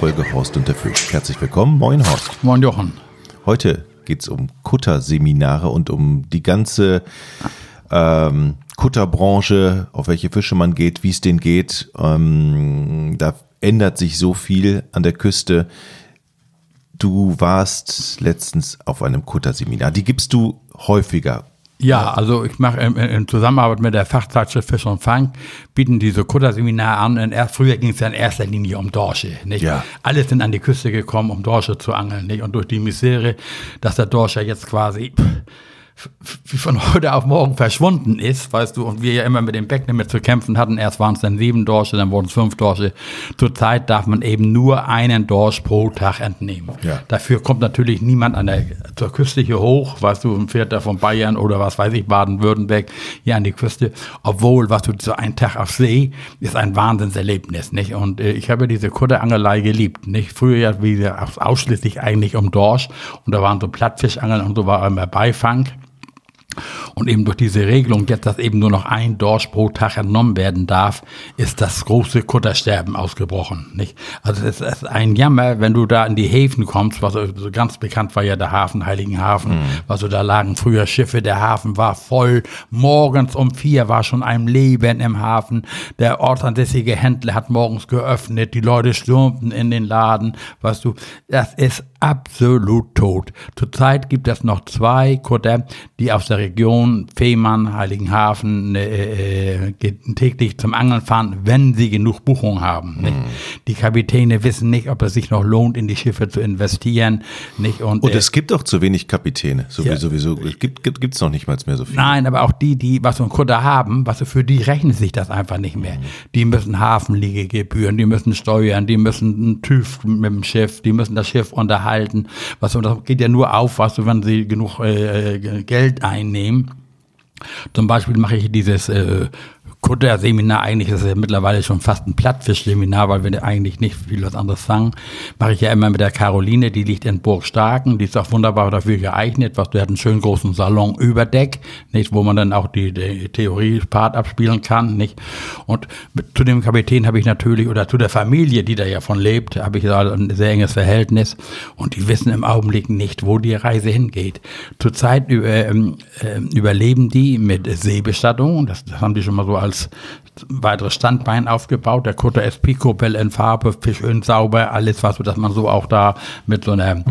Folge Horst und der Fisch. Herzlich willkommen. Moin Horst. Moin Jochen. Heute geht es um Kutterseminare und um die ganze ähm, Kutterbranche, auf welche Fische man geht, wie es denen geht. Ähm, da ändert sich so viel an der Küste. Du warst letztens auf einem Kutterseminar. Die gibst du häufiger. Ja, also ich mache in, in, Zusammenarbeit mit der Fachzeitschrift Fisch und Fang, bieten diese Kutterseminare an. Und erst, früher ging es ja in erster Linie um Dorsche. Nicht? Ja. Alle sind an die Küste gekommen, um Dorsche zu angeln. Nicht? Und durch die Misere, dass der Dorsche jetzt quasi wie von heute auf morgen verschwunden ist, weißt du, und wir ja immer mit dem Becklimit zu kämpfen hatten. Erst waren es dann sieben Dorsche, dann wurden es fünf Dorsche. Zurzeit darf man eben nur einen Dorsch pro Tag entnehmen. Ja. Dafür kommt natürlich niemand an der, zur Küste hier hoch, weißt du, fährt da von Bayern oder was weiß ich, Baden-Württemberg hier an die Küste. Obwohl, was du, so ein Tag auf See ist ein Wahnsinnserlebnis, nicht? Und äh, ich habe diese Kutterangelei geliebt, nicht? Früher ja, wie gesagt, ausschließlich eigentlich um Dorsch und da waren so Plattfischangeln und so war immer Beifang. Und eben durch diese Regelung, jetzt, dass eben nur noch ein Dorsch pro Tag entnommen werden darf, ist das große Kuttersterben ausgebrochen. Nicht? Also es ist ein Jammer, wenn du da in die Häfen kommst, was so ganz bekannt war ja der Hafen, Heiligenhafen, mhm. was so da lagen früher Schiffe, der Hafen war voll. Morgens um vier war schon ein Leben im Hafen. Der ortsansässige Händler hat morgens geöffnet, die Leute stürmten in den Laden, weißt du, das ist absolut tot. Zurzeit gibt es noch zwei Kutter, die aus der Region Fehmarn, Heiligenhafen äh, äh, täglich zum Angeln fahren, wenn sie genug Buchung haben. Nicht? Mhm. Die Kapitäne wissen nicht, ob es sich noch lohnt, in die Schiffe zu investieren. Nicht? Und, Und es äh, gibt auch zu wenig Kapitäne. Sowieso, ja. Es gibt es gibt, noch nicht mal mehr so viele. Nein, aber auch die, die was so einen Kutter haben, was für die rechnet sich das einfach nicht mehr. Mhm. Die müssen Hafenliegegebühren, die müssen steuern, die müssen einen TÜV mit dem Schiff, die müssen das Schiff unterhalten. Was, das geht ja nur auf, was, wenn sie genug äh, äh Geld einnehmen. Zum Beispiel mache ich dieses äh, Kutter-Seminar, eigentlich ist es ja mittlerweile schon fast ein Plattfisch-Seminar, weil wir eigentlich nicht viel was anderes sagen, mache ich ja immer mit der Caroline, die liegt in Burg Starken, die ist auch wunderbar dafür geeignet, was du hat einen schönen großen Salon über Deck, nicht, wo man dann auch die, die Theorie-Part abspielen kann, nicht. Und mit, zu dem Kapitän habe ich natürlich, oder zu der Familie, die da ja von lebt, habe ich da ein sehr enges Verhältnis und die wissen im Augenblick nicht, wo die Reise hingeht. Zurzeit über, ähm, äh, überleben die mit Seebestattung, das, das haben die schon mal so als als weiteres Standbein aufgebaut. Der Kutter ist Picobell in Farbe, schön sauber, alles was, dass man so auch da mit so einer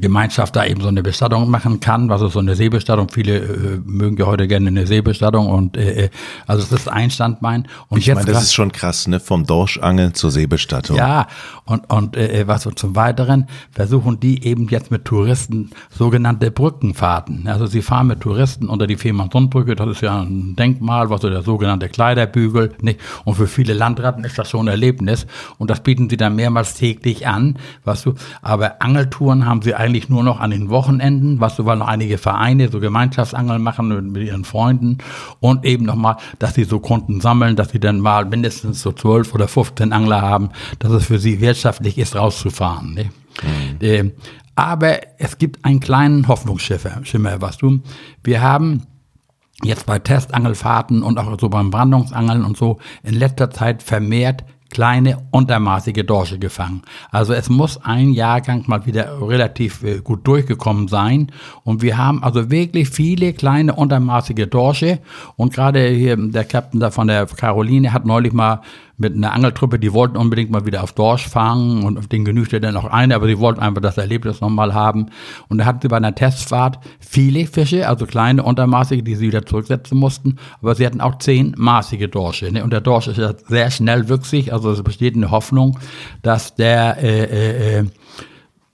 Gemeinschaft da eben so eine Bestattung machen kann, was ist so eine Seebestattung. Viele äh, mögen ja heute gerne eine Seebestattung und äh, äh also es ist ein Standbein. Und ich meine, das ist schon krass, ne? Vom Dorschangeln zur Seebestattung. Ja, und und äh, äh, was so zum Weiteren versuchen die eben jetzt mit Touristen sogenannte Brückenfahrten. Also sie fahren mit Touristen unter die Fehmarnsundbrücke, das ist ja ein Denkmal, was so der sogenannte Kleiderbügel, nicht? Und für viele Landratten ist das schon ein Erlebnis und das bieten sie dann mehrmals täglich an, was du. Aber Angeltouren haben haben sie eigentlich nur noch an den Wochenenden, was so, weil noch einige Vereine so Gemeinschaftsangeln machen mit ihren Freunden und eben nochmal, dass sie so Kunden sammeln, dass sie dann mal mindestens so zwölf oder 15 Angler haben, dass es für sie wirtschaftlich ist, rauszufahren. Ne? Mhm. Äh, aber es gibt einen kleinen Hoffnungsschimmer, was du. Wir haben jetzt bei Testangelfahrten und auch so beim Brandungsangeln und so in letzter Zeit vermehrt kleine untermaßige Dorsche gefangen. Also es muss ein Jahrgang mal wieder relativ äh, gut durchgekommen sein. Und wir haben also wirklich viele kleine untermaßige Dorsche. Und gerade hier der Captain da von der Caroline hat neulich mal mit einer Angeltruppe, die wollten unbedingt mal wieder auf Dorsch fangen und auf den genügte dann noch eine, aber sie wollten einfach das Erlebnis nochmal haben. Und da hatten sie bei einer Testfahrt viele Fische, also kleine untermaßige, die sie wieder zurücksetzen mussten, aber sie hatten auch zehn maßige Dorsche. Ne? Und der Dorsch ist ja sehr schnell wüchsig, also es besteht eine Hoffnung, dass der äh, äh, äh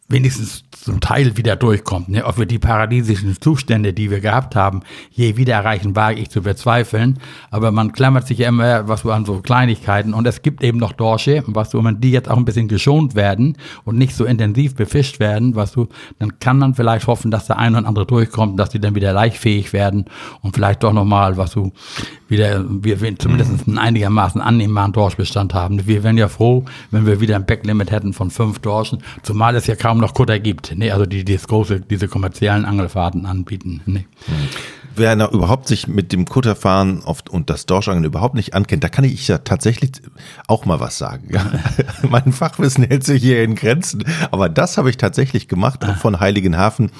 wenigstens zum Teil wieder durchkommt. Ne? Ob wir die paradiesischen Zustände, die wir gehabt haben, je wieder erreichen, wage ich zu bezweifeln. Aber man klammert sich ja immer was so an so Kleinigkeiten. Und es gibt eben noch Dorsche, was so, wenn die jetzt auch ein bisschen geschont werden und nicht so intensiv befischt werden, was du, dann kann man vielleicht hoffen, dass der eine oder andere durchkommt, dass die dann wieder leichtfähig werden und vielleicht doch nochmal, was du, wieder, wir zumindest einen einigermaßen annehmbaren Dorschbestand haben. Wir wären ja froh, wenn wir wieder ein Backlimit hätten von fünf Dorschen, zumal es ja kaum noch Kutter gibt. Nee, also die, die das große, diese kommerziellen Angelfahrten anbieten. Nee. Wer noch überhaupt sich mit dem Kutterfahren oft und das Dorschangeln überhaupt nicht ankennt, da kann ich ja tatsächlich auch mal was sagen. Ja. mein Fachwissen hält sich hier in Grenzen, aber das habe ich tatsächlich gemacht auch von Heiligenhafen.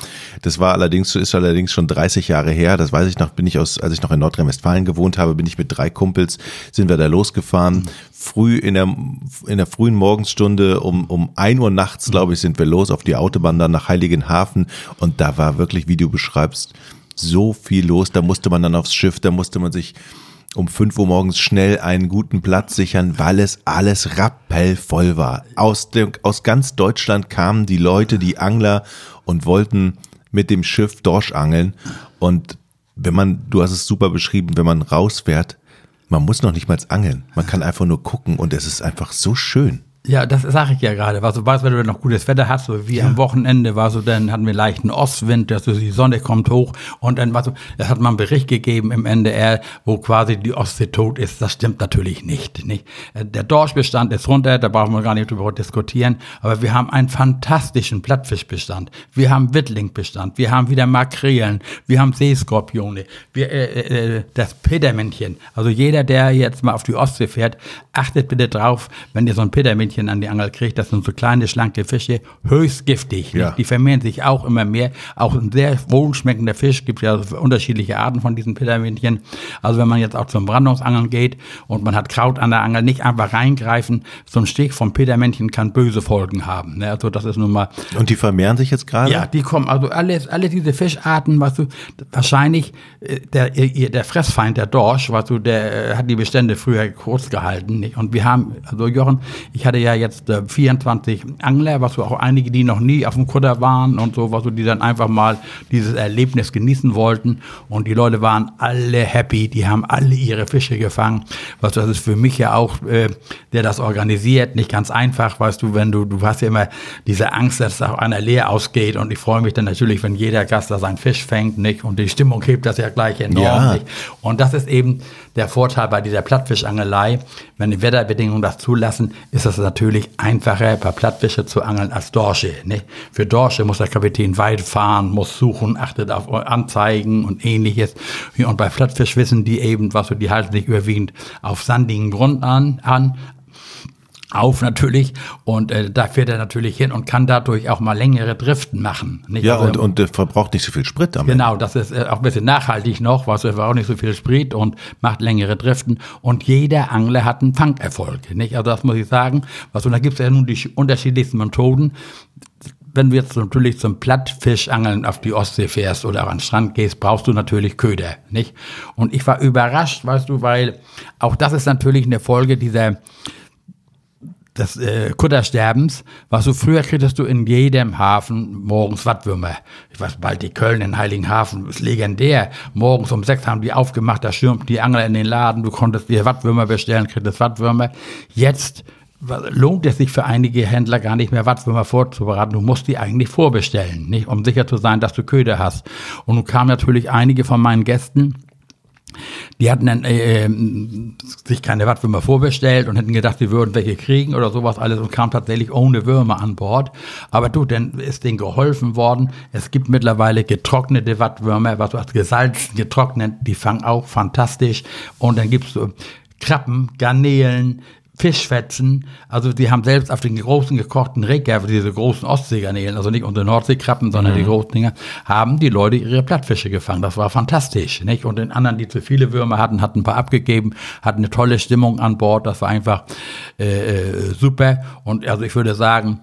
Das war allerdings, ist allerdings schon 30 Jahre her. Das weiß ich noch, bin ich aus, als ich noch in Nordrhein-Westfalen gewohnt habe, bin ich mit drei Kumpels, sind wir da losgefahren. Früh in der, in der frühen Morgenstunde um, um ein Uhr nachts, glaube ich, sind wir los auf die Autobahn dann nach Heiligenhafen und da war wirklich, wie du beschreibst, so viel los. Da musste man dann aufs Schiff, da musste man sich um 5 Uhr morgens schnell einen guten Platz sichern, weil es alles rappellvoll war. Aus, dem, aus ganz Deutschland kamen die Leute, die Angler und wollten mit dem Schiff Dorsch angeln. Und wenn man, du hast es super beschrieben, wenn man rausfährt, man muss noch nicht mal angeln. Man kann einfach nur gucken und es ist einfach so schön. Ja, das sage ich ja gerade. Was du weißt, wenn du noch gutes Wetter hast, so wie ja. am Wochenende war so, dann hatten wir leichten Ostwind, dass die Sonne kommt hoch und dann war so, es hat mal einen Bericht gegeben im NDR, wo quasi die Ostsee tot ist. Das stimmt natürlich nicht, nicht. Der Dorschbestand ist runter, da brauchen wir gar nicht drüber diskutieren, aber wir haben einen fantastischen Plattfischbestand. Wir haben Wittlingbestand, wir haben wieder Makrelen, wir haben Seeskorpione, wir, äh, äh, das Petermännchen. Also jeder, der jetzt mal auf die Ostsee fährt, achtet bitte drauf, wenn ihr so ein Petermännchen Männchen an die Angel kriegt. Das sind so kleine, schlanke Fische, höchst giftig. Ja. Die vermehren sich auch immer mehr. Auch ein sehr wohlschmeckender Fisch, gibt ja unterschiedliche Arten von diesen Pittermännchen. Also wenn man jetzt auch zum Brandungsangeln geht und man hat Kraut an der Angel, nicht einfach reingreifen. So ein Stich vom Pittermännchen kann böse Folgen haben. Ne? Also das ist nun mal. Und die vermehren sich jetzt gerade? Ja, die kommen, also alle, alle diese Fischarten, was du, wahrscheinlich, äh, der, der Fressfeind, der Dorsch, was du, der äh, hat die Bestände früher kurz gehalten. Nicht? Und wir haben, also Jochen, ich hatte ja ja jetzt äh, 24 Angler, was so auch einige, die noch nie auf dem Kutter waren und so, was so, die dann einfach mal dieses Erlebnis genießen wollten. Und die Leute waren alle happy, die haben alle ihre Fische gefangen. Was das ist für mich ja auch, äh, der das organisiert, nicht ganz einfach, weißt du, wenn du, du hast ja immer diese Angst, dass auch einer leer ausgeht. Und ich freue mich dann natürlich, wenn jeder Gast da seinen Fisch fängt, nicht? Und die Stimmung hebt das ja gleich enorm, ja. Und das ist eben der Vorteil bei dieser Plattfischangelei. Wenn die Wetterbedingungen das zulassen, ist es natürlich einfacher, bei Plattfische zu angeln als Dorsche. Ne? Für Dorsche muss der Kapitän weit fahren, muss suchen, achtet auf Anzeigen und ähnliches. Und bei Plattfisch wissen die eben, was so, die halten sich überwiegend auf sandigen Grund an, an auf natürlich und äh, da fährt er natürlich hin und kann dadurch auch mal längere Driften machen. Nicht? Ja, also, und, und äh, verbraucht nicht so viel Sprit damit. Genau, das ist äh, auch ein bisschen nachhaltig noch, was er auch nicht so viel Sprit und macht längere Driften und jeder Angler hat einen Fangerfolg. Nicht? Also das muss ich sagen. Was, und da gibt es ja nun die unterschiedlichsten Methoden wenn du jetzt natürlich zum Plattfischangeln auf die Ostsee fährst oder an den Strand gehst, brauchst du natürlich Köder, nicht? Und ich war überrascht, weißt du, weil auch das ist natürlich eine Folge dieser des äh, Kuttersterbens, was du früher kriegst du in jedem Hafen morgens Wattwürmer. Ich weiß bald die Köln in Heiligenhafen ist legendär. Morgens um sechs haben die aufgemacht, da stürmten die Angler in den Laden, du konntest dir Wattwürmer bestellen, kriegst Wattwürmer. Jetzt lohnt es sich für einige Händler gar nicht mehr Wattwürmer vorzubereiten. Du musst die eigentlich vorbestellen, nicht? um sicher zu sein, dass du Köder hast. Und nun kamen natürlich einige von meinen Gästen, die hatten dann äh, ähm, sich keine Wattwürmer vorbestellt und hätten gedacht, sie würden welche kriegen oder sowas alles und kamen tatsächlich ohne Würmer an Bord. Aber du, dann ist denen geholfen worden. Es gibt mittlerweile getrocknete Wattwürmer, was hast, gesalzen, getrocknet, die fangen auch fantastisch. Und dann gibt's so Krabben, Garnelen, Fischfetzen, also die haben selbst auf den großen gekochten Reker, diese großen Ostseegarnelen, also nicht unsere Nordseekrabben, sondern mhm. die großen Dinger, haben die Leute ihre Plattfische gefangen. Das war fantastisch, nicht? Und den anderen, die zu viele Würmer hatten, hatten ein paar abgegeben, hatten eine tolle Stimmung an Bord. Das war einfach äh, äh super. Und also ich würde sagen,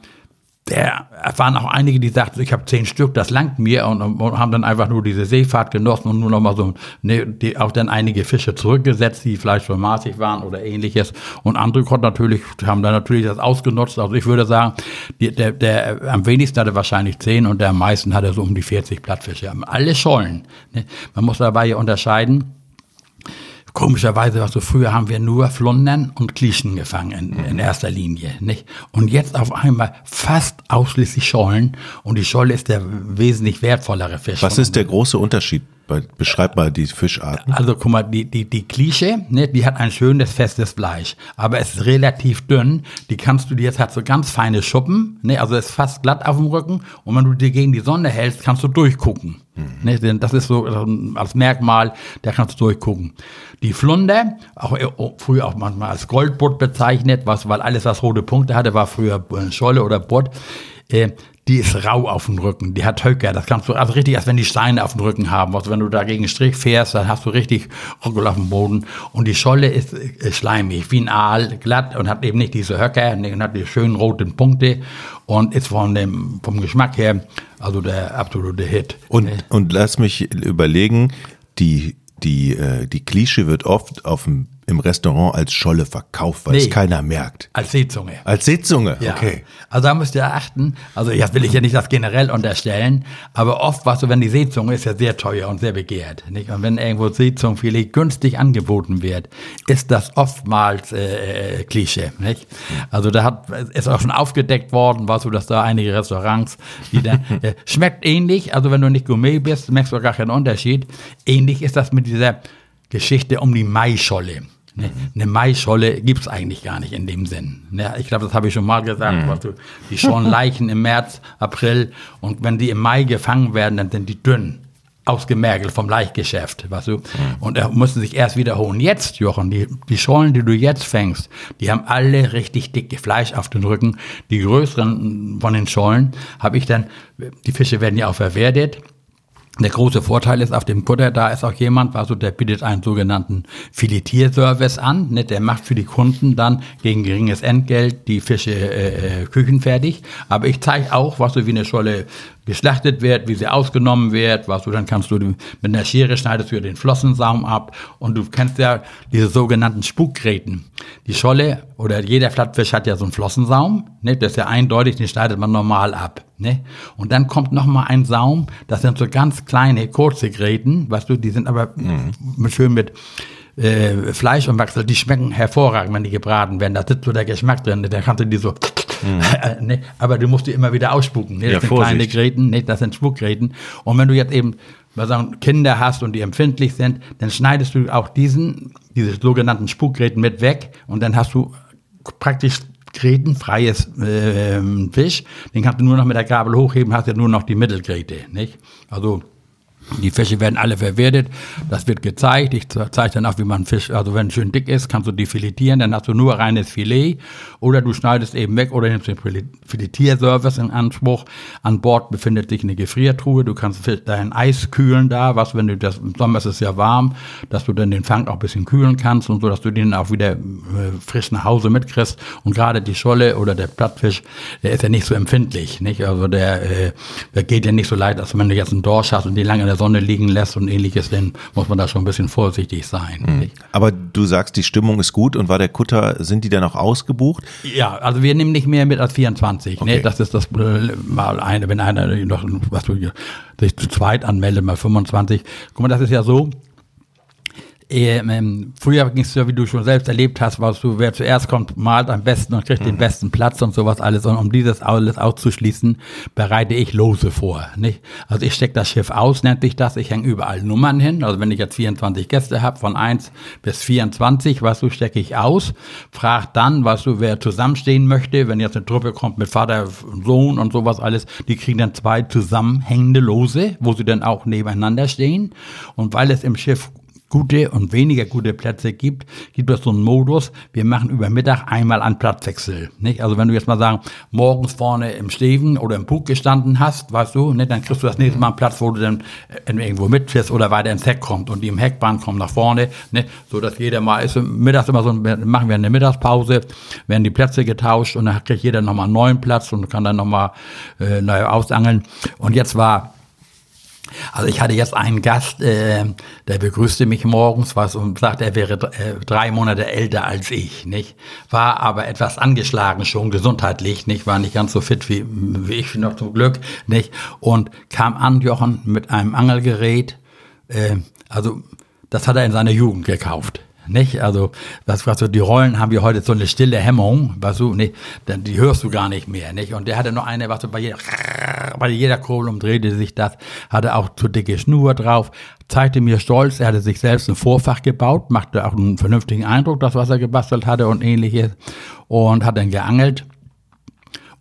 der waren auch einige, die sagten, ich habe zehn Stück, das langt mir und, und, haben dann einfach nur diese Seefahrt genossen und nur noch mal so, ne, die, auch dann einige Fische zurückgesetzt, die vielleicht schon maßig waren oder ähnliches. Und andere konnten natürlich, haben dann natürlich das ausgenutzt. Also ich würde sagen, die, der, der am wenigsten hatte wahrscheinlich zehn und der am meisten hatte so um die 40 Plattfische. Alle Schollen. Ne? Man muss dabei ja unterscheiden Komischerweise, was so früher haben wir nur Flundern und Klischen gefangen in, in, erster Linie, nicht? Und jetzt auf einmal fast ausschließlich Schollen und die Scholle ist der wesentlich wertvollere Fisch. Was ist der große Unterschied Beschreib mal die Fischarten. Also guck mal, die, die, die Klische, ne, die hat ein schönes, festes Fleisch, aber es ist relativ dünn. Die kannst du, die jetzt hat so ganz feine Schuppen, ne, also ist fast glatt auf dem Rücken und wenn du die gegen die Sonne hältst, kannst du durchgucken. Mhm. Ne, denn das ist so als Merkmal, da kannst du durchgucken. Die Flunder, auch oh, früher auch manchmal als Goldbutt bezeichnet, was, weil alles, was rote Punkte hatte, war früher Scholle oder Butt. Äh, die ist rau auf dem Rücken, die hat Höcker, das kannst du, also richtig, als wenn die Steine auf dem Rücken haben. Also wenn du da gegen Strich fährst, dann hast du richtig Rückel auf dem Boden. Und die Scholle ist, schleimig, wie ein Aal, glatt und hat eben nicht diese Höcker und hat die schönen roten Punkte und ist von dem, vom Geschmack her, also der absolute Hit. Und, und lass mich überlegen, die, die, äh, die Klischee wird oft auf dem im Restaurant als Scholle verkauft, weil nee, es keiner merkt. Als Seezunge. Als Seezunge, ja. okay. Also da müsst ihr achten, also jetzt will ich ja nicht das generell unterstellen, aber oft was so, wenn die Seezunge ist ja sehr teuer und sehr begehrt. Nicht? Und wenn irgendwo Seezungenfilet günstig angeboten wird, ist das oftmals äh, äh, Klischee. Nicht? Also da hat, ist auch schon aufgedeckt worden, was so, dass da einige Restaurants, die da, äh, schmeckt ähnlich, also wenn du nicht Gourmet bist, merkst du gar keinen Unterschied. Ähnlich ist das mit dieser Geschichte um die Maischolle. Ne, eine Maischolle gibt's eigentlich gar nicht in dem Sinn. Ne, ich glaube, das habe ich schon mal gesagt. Mhm. Du, die schonen Leichen im März, April und wenn die im Mai gefangen werden, dann sind die dünn, ausgemergelt vom Laichgeschäft, weißt du. Mhm. Und da müssen sich erst wiederholen. Jetzt, Jochen, die, die Schollen, die du jetzt fängst, die haben alle richtig dicke Fleisch auf den Rücken. Die größeren von den Schollen habe ich dann, die Fische werden ja auch verwertet der große Vorteil ist auf dem Kutter, da ist auch jemand, also der bietet einen sogenannten Filetierservice an. Ne, der macht für die Kunden dann gegen geringes Entgelt die Fische äh, äh küchenfertig. Aber ich zeige auch, was so wie eine Scholle geschlachtet wird, wie sie ausgenommen wird, was du, dann kannst du mit einer Schere schneidest du den Flossensaum ab und du kennst ja diese sogenannten Spukgräten. Die Scholle oder jeder Flattfisch hat ja so einen Flossensaum, ne, das ist ja eindeutig, den schneidet man normal ab, ne? Und dann kommt noch mal ein Saum, das sind so ganz kleine, kurze Gräten, weißt du, die sind aber mhm. schön mit äh, Fleisch und Wachsel, die schmecken hervorragend, wenn die gebraten werden. Da sitzt so der Geschmack drin, da kannst du die so Mhm. ne? Aber du musst die immer wieder ausspucken. Ne? Das ja, sind Vorsicht. kleine Gräten, ne? das sind Spuckgräten. Und wenn du jetzt eben wir sagen, Kinder hast und die empfindlich sind, dann schneidest du auch diesen, diese sogenannten Spukgräten mit weg und dann hast du praktisch grätenfreies äh, Fisch. Den kannst du nur noch mit der Gabel hochheben, hast ja nur noch die Mittelgräte, nicht? Also die Fische werden alle verwertet. Das wird gezeigt. Ich zeige dann auch, wie man Fisch, also wenn es schön dick ist, kannst du die filetieren, dann hast du nur reines Filet. Oder du schneidest eben weg oder nimmst den Filetierservice in Anspruch. An Bord befindet sich eine Gefriertruhe. Du kannst dein Eis kühlen da, was, wenn du das, im Sommer ist es ja warm, dass du dann den Fang auch ein bisschen kühlen kannst und so, dass du den auch wieder äh, frisch nach Hause mitkriegst. Und gerade die Scholle oder der Plattfisch, der ist ja nicht so empfindlich, nicht? Also der, äh, der geht ja nicht so leid, als wenn du jetzt einen Dorsch hast und die lange der Sonne liegen lässt und ähnliches, dann muss man da schon ein bisschen vorsichtig sein. Mhm. Aber du sagst, die Stimmung ist gut und war der Kutter, sind die dann auch ausgebucht? Ja, also wir nehmen nicht mehr mit als 24. Okay. Ne? Das ist das äh, mal eine, wenn einer noch was du, sich zu zweit anmeldet, mal 25. Guck mal, das ist ja so, ähm, früher ging es ja, wie du schon selbst erlebt hast, was du, wer zuerst kommt, malt am besten und kriegt mhm. den besten Platz und sowas alles. Und um dieses alles auszuschließen, bereite ich Lose vor. Nicht? Also ich stecke das Schiff aus, nennt sich das. Ich hänge überall Nummern hin. Also wenn ich jetzt 24 Gäste habe, von 1 bis 24, was du, stecke ich aus. Frag dann, was du, wer zusammenstehen möchte. Wenn jetzt eine Truppe kommt mit Vater, Sohn und sowas alles, die kriegen dann zwei zusammenhängende Lose, wo sie dann auch nebeneinander stehen. Und weil es im Schiff gute und weniger gute Plätze gibt, gibt es so einen Modus, wir machen über Mittag einmal einen Platzwechsel. Nicht? Also wenn du jetzt mal sagen, morgens vorne im Steven oder im Bug gestanden hast, weißt du, nicht? dann kriegst du das nächste Mal einen Platz, wo du dann äh, irgendwo mitfährst oder weiter ins Heck kommt und die im Heckbahn kommen nach vorne, nicht? so dass jeder mal ist, mittags immer so, machen wir eine Mittagspause, werden die Plätze getauscht und dann kriegt jeder nochmal einen neuen Platz und kann dann nochmal äh, neu ausangeln. Und jetzt war also ich hatte jetzt einen Gast, äh, der begrüßte mich morgens was und sagte, er wäre äh, drei Monate älter als ich, nicht? War aber etwas angeschlagen schon gesundheitlich, nicht? War nicht ganz so fit wie, wie ich noch zum Glück, nicht? Und kam an, Jochen, mit einem Angelgerät, äh, also das hat er in seiner Jugend gekauft. Nicht? Also, was, was so, die Rollen haben wir heute so eine stille Hemmung, was du, nicht, die hörst du gar nicht mehr, nicht? Und der hatte noch eine, was so bei jeder, bei jeder Kurbel umdrehte sich das, hatte auch zu dicke Schnur drauf, zeigte mir stolz, er hatte sich selbst ein Vorfach gebaut, machte auch einen vernünftigen Eindruck, das, was er gebastelt hatte und ähnliches, und hat dann geangelt.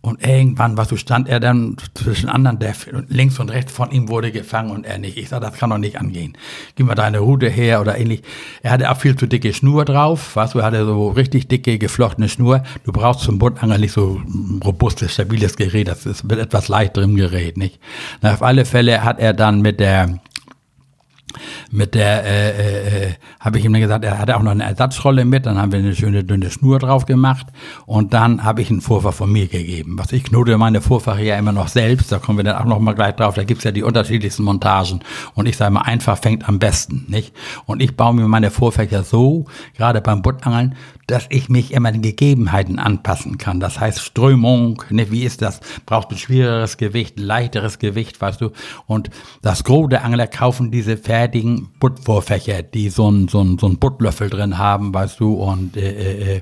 Und irgendwann, was so stand er dann zwischen anderen, der links und rechts von ihm wurde gefangen und er nicht. Ich sag, das kann doch nicht angehen. Gib mal deine Route her oder ähnlich. Er hatte auch viel zu dicke Schnur drauf, weißt du, er hatte so richtig dicke, geflochtene Schnur. Du brauchst zum Bundangeln nicht so ein robustes, stabiles Gerät. Das ist mit etwas leichteres Gerät, nicht? Na, auf alle Fälle hat er dann mit der mit der, äh, äh, äh habe ich ihm dann gesagt, er hatte auch noch eine Ersatzrolle mit, dann haben wir eine schöne dünne Schnur drauf gemacht und dann habe ich einen Vorfach von mir gegeben. Was ich knote meine Vorfache ja immer noch selbst, da kommen wir dann auch noch mal gleich drauf, da gibt's ja die unterschiedlichsten Montagen und ich sage mal, einfach fängt am besten, nicht? Und ich baue mir meine Vorfächer so, gerade beim Buttangeln, dass ich mich immer den Gegebenheiten anpassen kann. Das heißt Strömung, ne, wie ist das? Brauchst du schwereres Gewicht, leichteres Gewicht, weißt du? Und das Gros der Angler kaufen diese fertigen Buttvorfächer, die so einen so so ein Buttlöffel drin haben, weißt du, und äh, äh,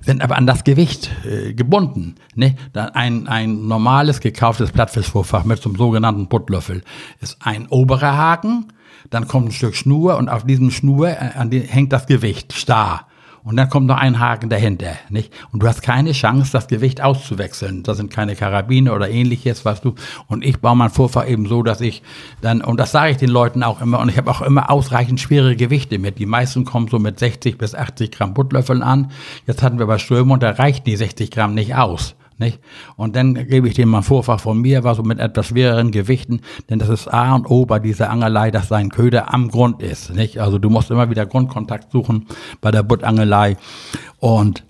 sind aber an das Gewicht äh, gebunden. Ne? Dann ein, ein normales gekauftes Plattfischvorfach mit so einem sogenannten Buttlöffel ist ein oberer Haken, dann kommt ein Stück Schnur und auf diesem Schnur äh, an die, hängt das Gewicht starr. Und dann kommt noch ein Haken dahinter, nicht? Und du hast keine Chance, das Gewicht auszuwechseln. Das sind keine Karabiner oder ähnliches, was du. Und ich baue mein Vorfach eben so, dass ich dann, und das sage ich den Leuten auch immer, und ich habe auch immer ausreichend schwere Gewichte mit. Die meisten kommen so mit 60 bis 80 Gramm Buttlöffeln an. Jetzt hatten wir bei Strömung, da reichten die 60 Gramm nicht aus. Nicht? Und dann gebe ich dem mal ein Vorfach von mir, war so mit etwas schwereren Gewichten, denn das ist A und O bei dieser Angelei, dass sein Köder am Grund ist. Nicht? Also du musst immer wieder Grundkontakt suchen bei der Buttangelei. Und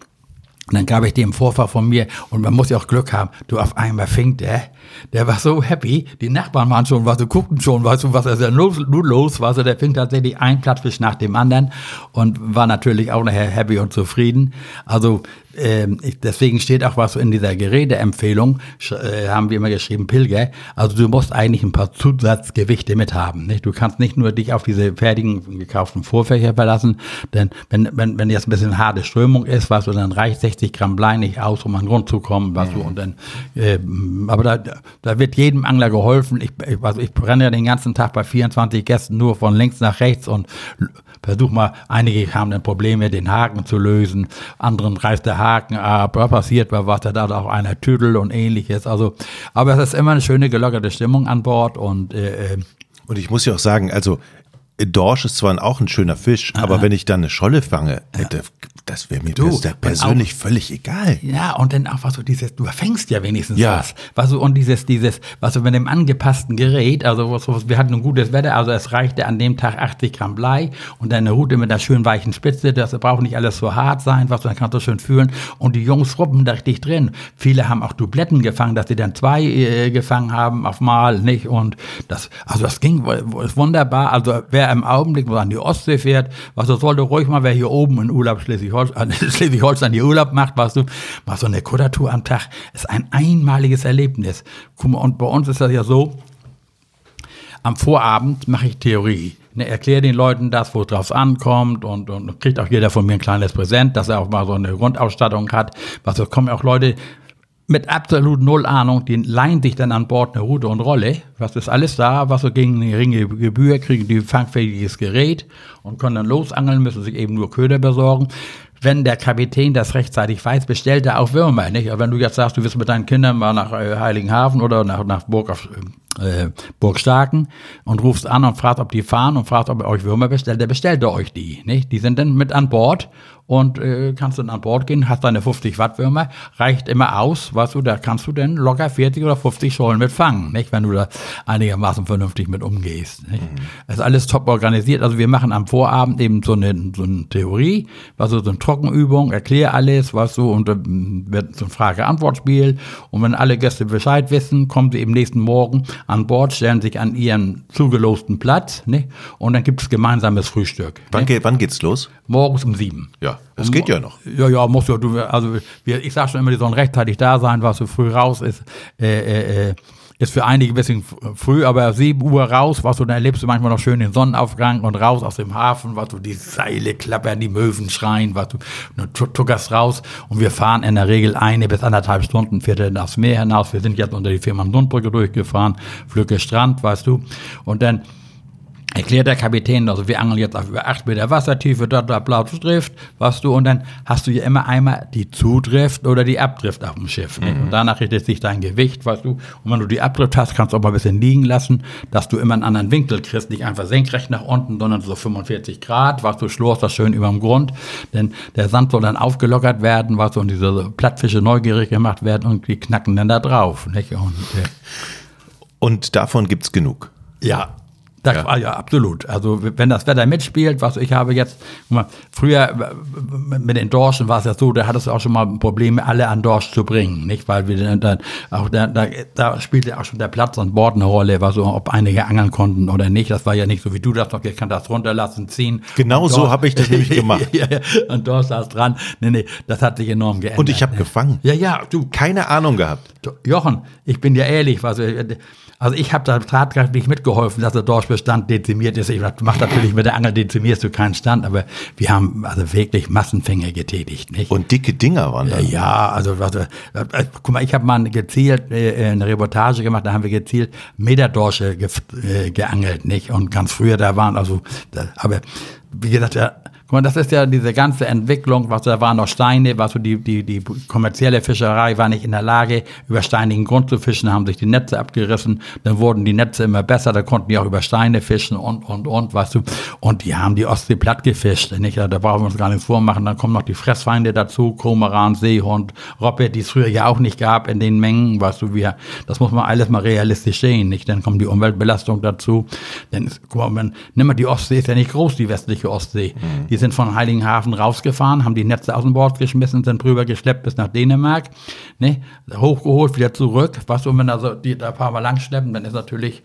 dann gab ich dem Vorfach von mir und man muss ja auch Glück haben. Du auf einmal fing der der war so happy. Die Nachbarn waren schon, was du guckten schon, weißt du, was ist denn los, los, weißt du, der fing tatsächlich ein Plattfisch nach dem anderen und war natürlich auch nachher happy und zufrieden. Also, ähm, deswegen steht auch was in dieser Geräteempfehlung, äh, haben wir immer geschrieben, Pilger. Also du musst eigentlich ein paar Zusatzgewichte mit haben. Nicht? Du kannst nicht nur dich auf diese fertigen gekauften Vorfächer verlassen, denn wenn, wenn, wenn jetzt ein bisschen harte Strömung ist, weißt du, dann reicht 60 Gramm Blei nicht aus, um an den Grund zu kommen, weißt mhm. du, und dann, äh, aber da, da wird jedem Angler geholfen. Ich, ich, also ich brenne ja den ganzen Tag bei 24 Gästen nur von links nach rechts und versuche mal, einige haben dann Probleme, den Haken zu lösen, anderen reißt der Haken ab, da passiert bei was, da darf auch einer Tüdel und ähnliches. Also, aber es ist immer eine schöne gelockerte Stimmung an Bord und äh, äh und ich muss ja auch sagen, also Dorsch ist zwar auch ein schöner Fisch, aber wenn ich dann eine Scholle fange, ja. Das wäre mir du, persönlich auch, völlig egal. Ja, und dann auch was so dieses, du fängst ja wenigstens ja. was. Was so, und dieses, dieses, was so mit dem angepassten Gerät, also was, was, wir hatten ein gutes Wetter, also es reichte an dem Tag 80 Gramm Blei und dann eine Route mit einer schönen weichen Spitze, das braucht nicht alles so hart sein, was du dann kannst du schön fühlen. Und die Jungs ruppen da richtig drin. Viele haben auch Dubletten gefangen, dass sie dann zwei äh, gefangen haben auf Mal, nicht? Und das, also das ging ist wunderbar. Also wer im Augenblick an die Ostsee fährt, was das sollte ruhig mal, wer hier oben in Urlaub Schleswig-Holstein Schleswig hier Urlaub macht, was du, mal so eine Kuttertour am Tag, ist ein einmaliges Erlebnis. Guck mal, und bei uns ist das ja so, am Vorabend mache ich Theorie. Ne, erkläre den Leuten das, wo es drauf ankommt und, und kriegt auch jeder von mir ein kleines Präsent, dass er auch mal so eine Grundausstattung hat. Was, es kommen auch Leute, mit absolut null Ahnung, die leihen sich dann an Bord eine Rute und Rolle. Was ist alles da, was so gegen eine geringe Gebühr kriegen die fangfähiges Gerät und können dann losangeln, müssen sich eben nur Köder besorgen. Wenn der Kapitän das rechtzeitig weiß, bestellt er auch Würmer, nicht? Aber wenn du jetzt sagst, du willst mit deinen Kindern mal nach äh, Heiligenhafen oder nach, nach Burg auf, äh, Burgstarken und rufst an und fragst, ob die fahren und fragst, ob er euch Würmer bestellt, der bestellt er euch die, nicht? Die sind dann mit an Bord und äh, kannst dann an Bord gehen, hast deine 50 Watt Würmer, reicht immer aus, weißt du, da kannst du dann locker 40 oder 50 Schollen mit fangen, nicht, wenn du da einigermaßen vernünftig mit umgehst. Nicht? Mhm. Das ist alles top organisiert. Also wir machen am Vorabend eben so eine, so eine Theorie, was so eine Trockenübung, erklär alles, weißt du, und dann wird so ein Frage-Antwort-Spiel. Und wenn alle Gäste Bescheid wissen, kommen sie eben nächsten Morgen an Bord, stellen sich an ihren zugelosten Platz, nicht? und dann gibt es gemeinsames Frühstück. Wann, geht, wann geht's los? Morgens um sieben. Ja. Das geht ja noch. Ja, ja, muss ja. Du, also ich sag schon immer, die sollen rechtzeitig da sein, was so früh raus ist. Äh, äh, äh ist für einige ein bisschen früh, aber 7 Uhr raus, was du, dann erlebst du manchmal noch schön den Sonnenaufgang und raus aus dem Hafen, was du, die Seile klappern, die Möwen schreien, was du, du tuckerst raus und wir fahren in der Regel eine bis anderthalb Stunden, Viertel aufs Meer hinaus. Wir sind jetzt unter die Firma-Sundbrücke durchgefahren, Flücke Strand, weißt du, und dann erklärt der Kapitän, also wir angeln jetzt auf über acht Meter Wassertiefe, dort da blau Drift, was du, und dann hast du ja immer einmal die Zudrift oder die Abdrift auf dem Schiff. Mhm. Und danach richtet sich dein Gewicht, weißt du. Und wenn du die Abdrift hast, kannst du auch mal ein bisschen liegen lassen, dass du immer einen anderen Winkel kriegst, nicht einfach senkrecht nach unten, sondern so 45 Grad, was du schlurst das schön über dem Grund, denn der Sand soll dann aufgelockert werden, was so, und diese Plattfische neugierig gemacht werden und die knacken dann da drauf, nicht? Und, äh, und davon gibt's genug. Ja, das ja. War, ja, absolut. Also wenn das Wetter mitspielt, was ich habe jetzt, früher mit den Dorschen war es ja so, da hattest du auch schon mal Probleme, alle an Dorsch zu bringen, nicht? Weil wir dann auch da, da, da spielte auch schon der Platz an Bord eine Rolle, war so, ob einige angeln konnten oder nicht. Das war ja nicht so wie du das noch, ich kann das runterlassen, ziehen. Genau so habe ich das nämlich gemacht. ja, ja, und Dorsch saß dran. Nee, nee, das hat sich enorm geändert. Und ich habe gefangen. Ja, ja, du. Keine Ahnung gehabt. Jochen, ich bin ja ehrlich, was, also ich habe da tatkräftig mitgeholfen, dass der Dorschbestand dezimiert ist. Ich mache natürlich mit der Angel dezimierst du keinen Stand, aber wir haben also wirklich Massenfänge getätigt. Nicht? Und dicke Dinger waren da. Ja, also was, äh, guck mal, ich habe mal gezielt äh, eine Reportage gemacht, da haben wir gezielt Meterdorsche ge, äh, geangelt, nicht? Und ganz früher da waren also, aber wie gesagt, ja, Guck mal, das ist ja diese ganze Entwicklung, was da waren noch Steine, was so die, die, die kommerzielle Fischerei war nicht in der Lage, über steinigen Grund zu fischen, haben sich die Netze abgerissen, dann wurden die Netze immer besser, da konnten die auch über Steine fischen und, und, und, weißt du, und die haben die Ostsee platt gefischt, nicht? Da brauchen wir uns gar nichts vormachen, dann kommen noch die Fressfeinde dazu, Komaran, Seehund, Robbe, die es früher ja auch nicht gab in den Mengen, weißt du, wir, das muss man alles mal realistisch sehen, nicht? Dann kommt die Umweltbelastung dazu, ist, guck mal, man, nimm mal die Ostsee ist ja nicht groß, die westliche Ostsee. Mhm. Die sind von Heiligenhafen rausgefahren, haben die Netze aus dem Bord geschmissen, sind drüber geschleppt bis nach Dänemark, ne? hochgeholt, wieder zurück. Was, und wenn also die da ein paar Mal lang schleppen, dann ist natürlich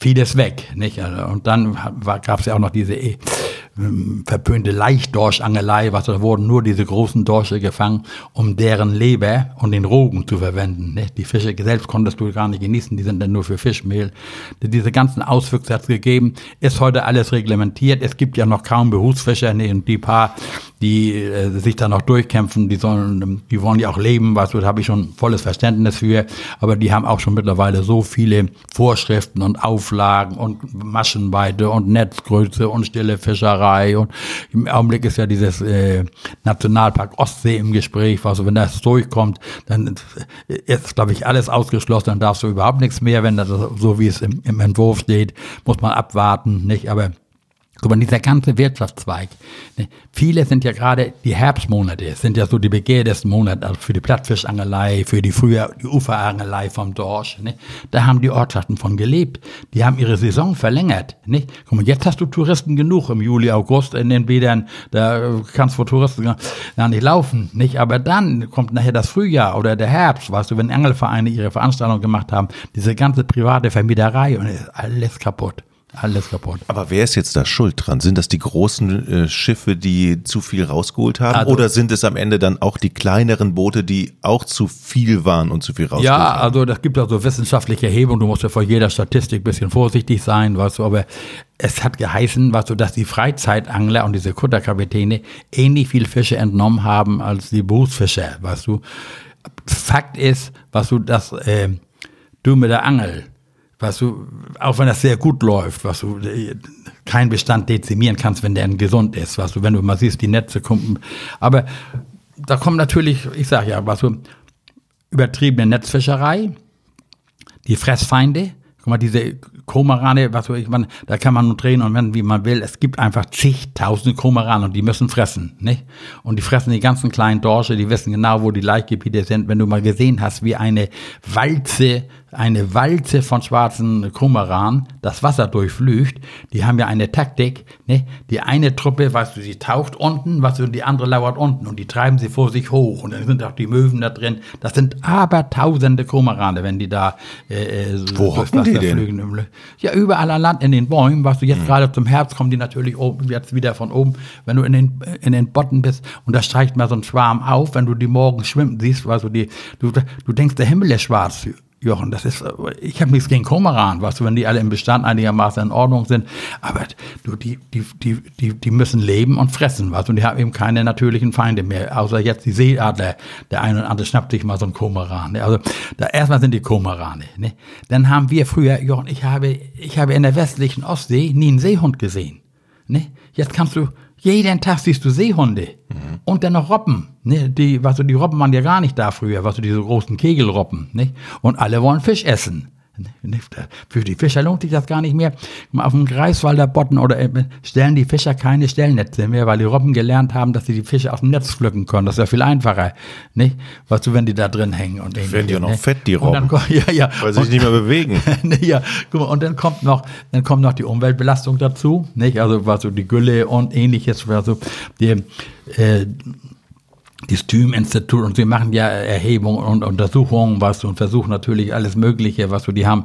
vieles weg. Nicht? Also, und dann gab es ja auch noch diese ähm, verpönte Leichtdorschangelei, was da wurden nur diese großen Dorsche gefangen, um deren Leber und den Rogen zu verwenden. Nicht? Die Fische selbst konntest du gar nicht genießen, die sind dann nur für Fischmehl. Diese ganzen Auswüchse hat es gegeben, ist heute alles reglementiert. Es gibt ja noch kaum Berufsfischer, nicht? Und die paar, die äh, sich da noch durchkämpfen, die sollen, die wollen ja auch leben, weißt du, habe ich schon volles Verständnis für, aber die haben auch schon mittlerweile so viele Vorschriften und Auflagen und Maschenweite und Netzgröße und stille Fischerei. Und im Augenblick ist ja dieses äh, Nationalpark Ostsee im Gespräch, also wenn das durchkommt, dann ist, glaube ich, alles ausgeschlossen, dann darfst du überhaupt nichts mehr, wenn das so wie es im, im Entwurf steht, muss man abwarten, nicht, aber Guck mal, dieser ganze Wirtschaftszweig, ne, viele sind ja gerade die Herbstmonate, sind ja so die begehrtesten Monate also für die Plattfischangelei, für die früher die Uferangelei vom Dorsch. Ne? Da haben die Ortschaften von gelebt. Die haben ihre Saison verlängert. Nicht? Guck mal, jetzt hast du Touristen genug im Juli, August in den Bädern. Da kannst du vor Touristen gar nicht laufen. Nicht? Aber dann kommt nachher das Frühjahr oder der Herbst, weißt du, wenn Angelvereine ihre Veranstaltungen gemacht haben, diese ganze private Vermieterei und ist alles kaputt. Alles kaputt. Aber wer ist jetzt da schuld dran? Sind das die großen äh, Schiffe, die zu viel rausgeholt haben? Also, oder sind es am Ende dann auch die kleineren Boote, die auch zu viel waren und zu viel rausgeholt ja, haben? Ja, also das gibt ja so wissenschaftliche Erhebungen. Du musst ja vor jeder Statistik ein bisschen vorsichtig sein, weißt du. Aber es hat geheißen, weißt du, dass die Freizeitangler und diese Kutterkapitäne ähnlich viel Fische entnommen haben als die Berufsfischer, weißt du. Fakt ist, was du, dass äh, du mit der Angel was du, auch wenn das sehr gut läuft, was du keinen Bestand dezimieren kannst, wenn der gesund ist, was du, wenn du mal siehst, die Netze kommen. Aber da kommt natürlich, ich sag ja, was du, übertriebene Netzfischerei, die Fressfeinde, guck mal, diese Komarane, was weiß ich, man, da kann man nur drehen und wenden, wie man will. Es gibt einfach zigtausende Komarane und die müssen fressen, nicht? Und die fressen die ganzen kleinen Dorsche, die wissen genau, wo die Laichgebiete sind. Wenn du mal gesehen hast, wie eine Walze eine Walze von schwarzen Kumaran das Wasser durchflücht. Die haben ja eine Taktik. Ne? Die eine Truppe, weißt du, sie taucht unten, was du, die andere lauert unten und die treiben sie vor sich hoch. Und dann sind auch die Möwen da drin. Das sind aber tausende Kumarane, wenn die da äh, äh Wo hocken die denn? Ja, überall an Land in den Bäumen. Was du jetzt hm. gerade zum Herbst kommen die natürlich oben, jetzt wieder von oben. Wenn du in den, in den Botten bist und da streicht mal so ein Schwarm auf, wenn du die morgen schwimmen siehst, weißt du, die, du, du denkst, der Himmel ist schwarz Jochen, das ist, ich habe nichts gegen Komaran, weißt du, wenn die alle im Bestand einigermaßen in Ordnung sind, aber du, die, die, die, die, die müssen leben und fressen, weißt du, und die haben eben keine natürlichen Feinde mehr, außer jetzt die Seeadler, der eine oder andere schnappt sich mal so ein Komaran, ne? also da, erstmal sind die Komarane, ne? dann haben wir früher, Jochen, ich habe, ich habe in der westlichen Ostsee nie einen Seehund gesehen, ne? jetzt kannst du, jeden Tag siehst du Seehunde mhm. und dann noch Robben. Ne? Die, was du, die Robben waren ja gar nicht da früher, was du, diese großen Kegelrobben. Ne? Und alle wollen Fisch essen. Für die Fischer lohnt sich das gar nicht mehr. Auf dem Greifswalder Botten oder äh, stellen die Fischer keine Stellnetze mehr, weil die Robben gelernt haben, dass sie die Fische aus dem Netz pflücken können. Das ist ja viel einfacher, nicht? Was du, wenn die da drin hängen und Werden die auch noch ne? fett, die Robben. Dann, ja, ja. Weil sie sich nicht mehr bewegen. ja, guck mal, und dann kommt noch, dann kommt noch die Umweltbelastung dazu, nicht? Also, was so die Gülle und ähnliches, also die, äh, das Thüm-Institut und sie machen ja Erhebungen und Untersuchungen, was und versuchen natürlich alles Mögliche, was du, die haben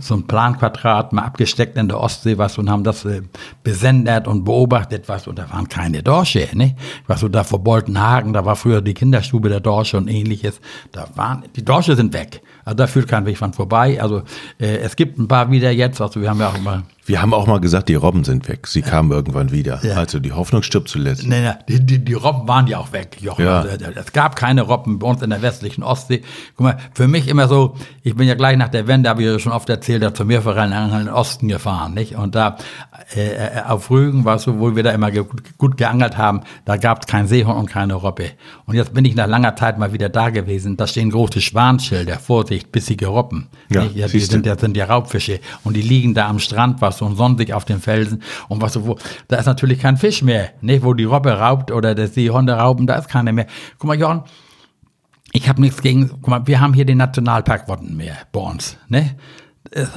so ein Planquadrat mal abgesteckt in der Ostsee, was und haben das äh, besendet und beobachtet, was und da waren keine Dorsche, ne? Was du, da vor Boltenhagen, da war früher die Kinderstube der Dorsche und ähnliches, da waren, die Dorsche sind weg. Also da führt kein Weg von vorbei. Also äh, es gibt ein paar wieder jetzt, also wir haben ja auch immer wir haben auch mal gesagt, die Robben sind weg. Sie kamen irgendwann wieder. Ja. Also die Hoffnung stirbt zuletzt. Nee, nee, die, die, die Robben waren ja auch weg, Jochen. Ja. Also, es gab keine Robben bei uns in der westlichen Ostsee. Guck mal, für mich immer so, ich bin ja gleich nach der Wende, habe ich ja schon oft erzählt, da zum Meerverein in den Osten gefahren, nicht? Und da äh, äh auf Rügen war es so, wo wir da immer ge gut geangelt haben, da gab es kein Seehund und keine Robbe. Und jetzt bin ich nach langer Zeit mal wieder da gewesen. Da stehen große Schwanschilder, Vorsicht, bissige Robben. Ja, ja die sind, das sind ja Raubfische. Und die liegen da am Strand, was so sich auf den Felsen. Und was so, wo, da ist natürlich kein Fisch mehr, ne? wo die Robbe raubt oder der Seehunde rauben, da ist keiner mehr. Guck mal, Jochen, ich habe nichts gegen, guck mal, wir haben hier den Nationalpark Wattenmeer bei uns, ne?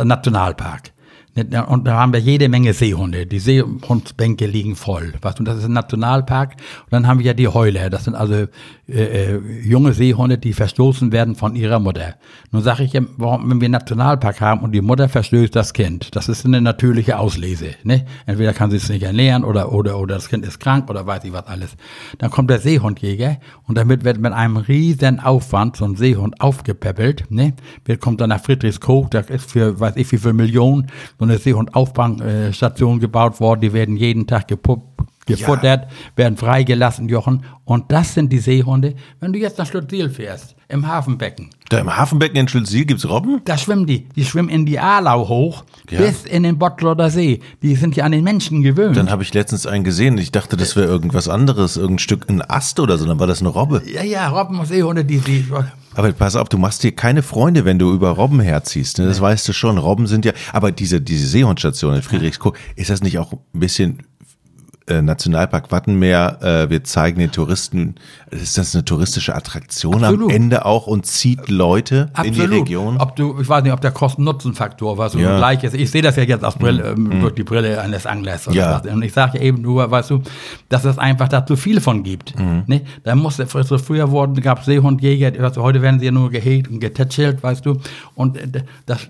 Nationalpark. Und da haben wir jede Menge Seehunde. Die Seehundsbänke liegen voll. Was? Und das ist ein Nationalpark. Und dann haben wir ja die Heuler. Das sind also äh, äh, junge Seehunde, die verstoßen werden von ihrer Mutter. Nun sage ich warum, wenn wir einen Nationalpark haben und die Mutter verstößt das Kind, das ist eine natürliche Auslese. Ne? Entweder kann sie es nicht ernähren oder, oder, oder das Kind ist krank oder weiß ich was alles. Dann kommt der Seehundjäger und damit wird mit einem riesen Aufwand so ein Seehund aufgepäppelt. Ne? Wir kommt dann nach Friedrichskoog, da ist für, weiß ich wie viel Millionen, so eine Seehund-Aufbangstation gebaut worden, die werden jeden Tag gepuppt gefuttert, ja. werden freigelassen, Jochen. Und das sind die Seehunde. Wenn du jetzt nach Schlüttsiel fährst, im Hafenbecken. Da im Hafenbecken in Schlüttsiel gibt's Robben? Da schwimmen die. Die schwimmen in die Alau hoch, ja. bis in den Bottloder See. Die sind ja an den Menschen gewöhnt. Dann habe ich letztens einen gesehen. Ich dachte, das wäre irgendwas anderes, irgendein Stück, ein Ast oder so. Dann war das eine Robbe. Ja, ja, Robben und Seehunde, die, die aber pass auf, du machst dir keine Freunde, wenn du über Robben herziehst. Ne? Das nee. weißt du schon. Robben sind ja, aber diese, diese Seehundstation in Friedrichskoog, ist das nicht auch ein bisschen äh, Nationalpark Wattenmeer, äh, wir zeigen den Touristen, ist das eine touristische Attraktion Absolut. am Ende auch und zieht Leute Absolut. in die Region? Ob du, ich weiß nicht, ob der Kosten-Nutzen-Faktor was so ja. gleich ist. Ich sehe das ja jetzt aus Brille, mhm. ähm, durch die Brille eines Anglers. Ja. Und ich sage ja eben nur, weißt du, dass es einfach da zu viele von gibt. Mhm. Ne? Da musste, so früher wurden, gab Seehundjäger, weißt du, heute werden sie ja nur gehegt und getätschelt, weißt du. Und äh, das,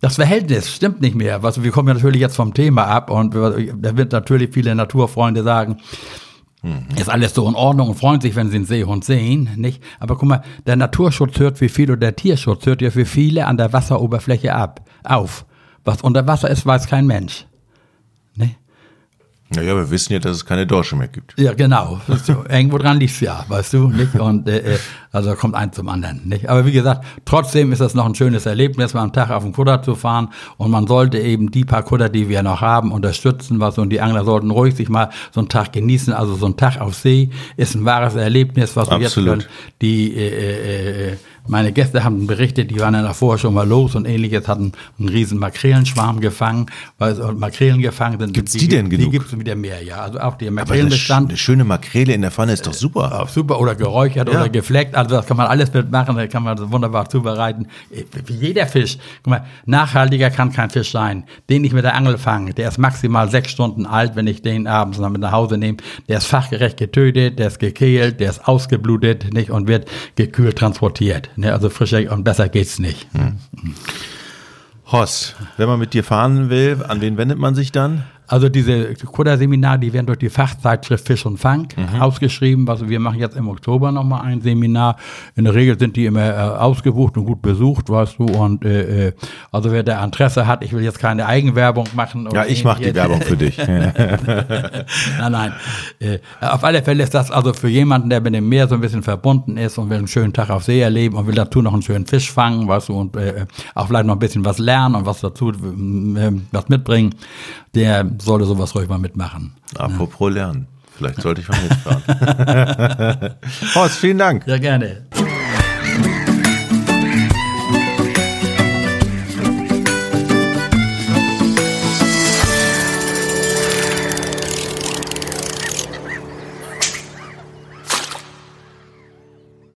das Verhältnis stimmt nicht mehr. Also wir kommen ja natürlich jetzt vom Thema ab und da wird natürlich viele Naturfreunde sagen, mhm. ist alles so in Ordnung und freuen sich, wenn sie einen Seehund sehen, nicht? Aber guck mal, der Naturschutz hört für viele oder der Tierschutz hört ja für viele an der Wasseroberfläche ab, auf. Was unter Wasser ist, weiß kein Mensch. Naja, wir wissen ja, dass es keine Dorsche mehr gibt. Ja, genau. Irgendwo dran liegt's ja, weißt du, nicht? Und äh, äh, also kommt eins zum anderen, nicht? Aber wie gesagt, trotzdem ist das noch ein schönes Erlebnis, mal am Tag auf dem Kutter zu fahren. Und man sollte eben die paar Kutter, die wir noch haben, unterstützen, was und die Angler sollten ruhig sich mal so einen Tag genießen. Also so ein Tag auf See ist ein wahres Erlebnis, was wir jetzt können. Die äh, äh, äh meine Gäste haben berichtet, die waren ja davor schon mal los und ähnliches, hatten einen riesen Makrelenschwarm gefangen, weil Makrelen gefangen sind. Gibt's die, die denn genug? Die gibt's wieder mehr, ja. Also auch der Makrelenbestand. Eine, eine schöne Makrele in der Pfanne ist doch super. Äh, super oder geräuchert ja. oder gefleckt. Also das kann man alles mitmachen, da kann man wunderbar zubereiten. Wie jeder Fisch. Guck mal, nachhaltiger kann kein Fisch sein. Den ich mit der Angel fange, der ist maximal sechs Stunden alt, wenn ich den abends noch mit nach Hause nehme. Der ist fachgerecht getötet, der ist gekehlt, der ist ausgeblutet, nicht, und wird gekühlt transportiert. Ne? Also frischer und besser geht's nicht. Hm. Hoss, wenn man mit dir fahren will, an wen wendet man sich dann? Also diese Kudderseminare, die werden durch die Fachzeitschrift Fisch und Fang Mhm. ausgeschrieben. Also wir machen jetzt im Oktober nochmal ein Seminar. In der Regel sind die immer äh, ausgebucht und gut besucht, weißt du. Und äh, äh, also wer da Interesse hat, ich will jetzt keine Eigenwerbung machen. Ja, ich mache die. Werbung für dich. nein, nein. Äh, auf alle Fälle ist das also für jemanden, der mit dem Meer so ein bisschen verbunden ist und will einen schönen Tag auf See erleben und will dazu noch einen schönen Fisch fangen, weißt du, und äh, auch vielleicht noch ein bisschen was lernen und was dazu, äh, was mitbringen, der sollte sowas ruhig mal mitmachen. Apropos lernen. Vielleicht sollte ich mal mitfahren. Horst, vielen Dank. Ja, gerne.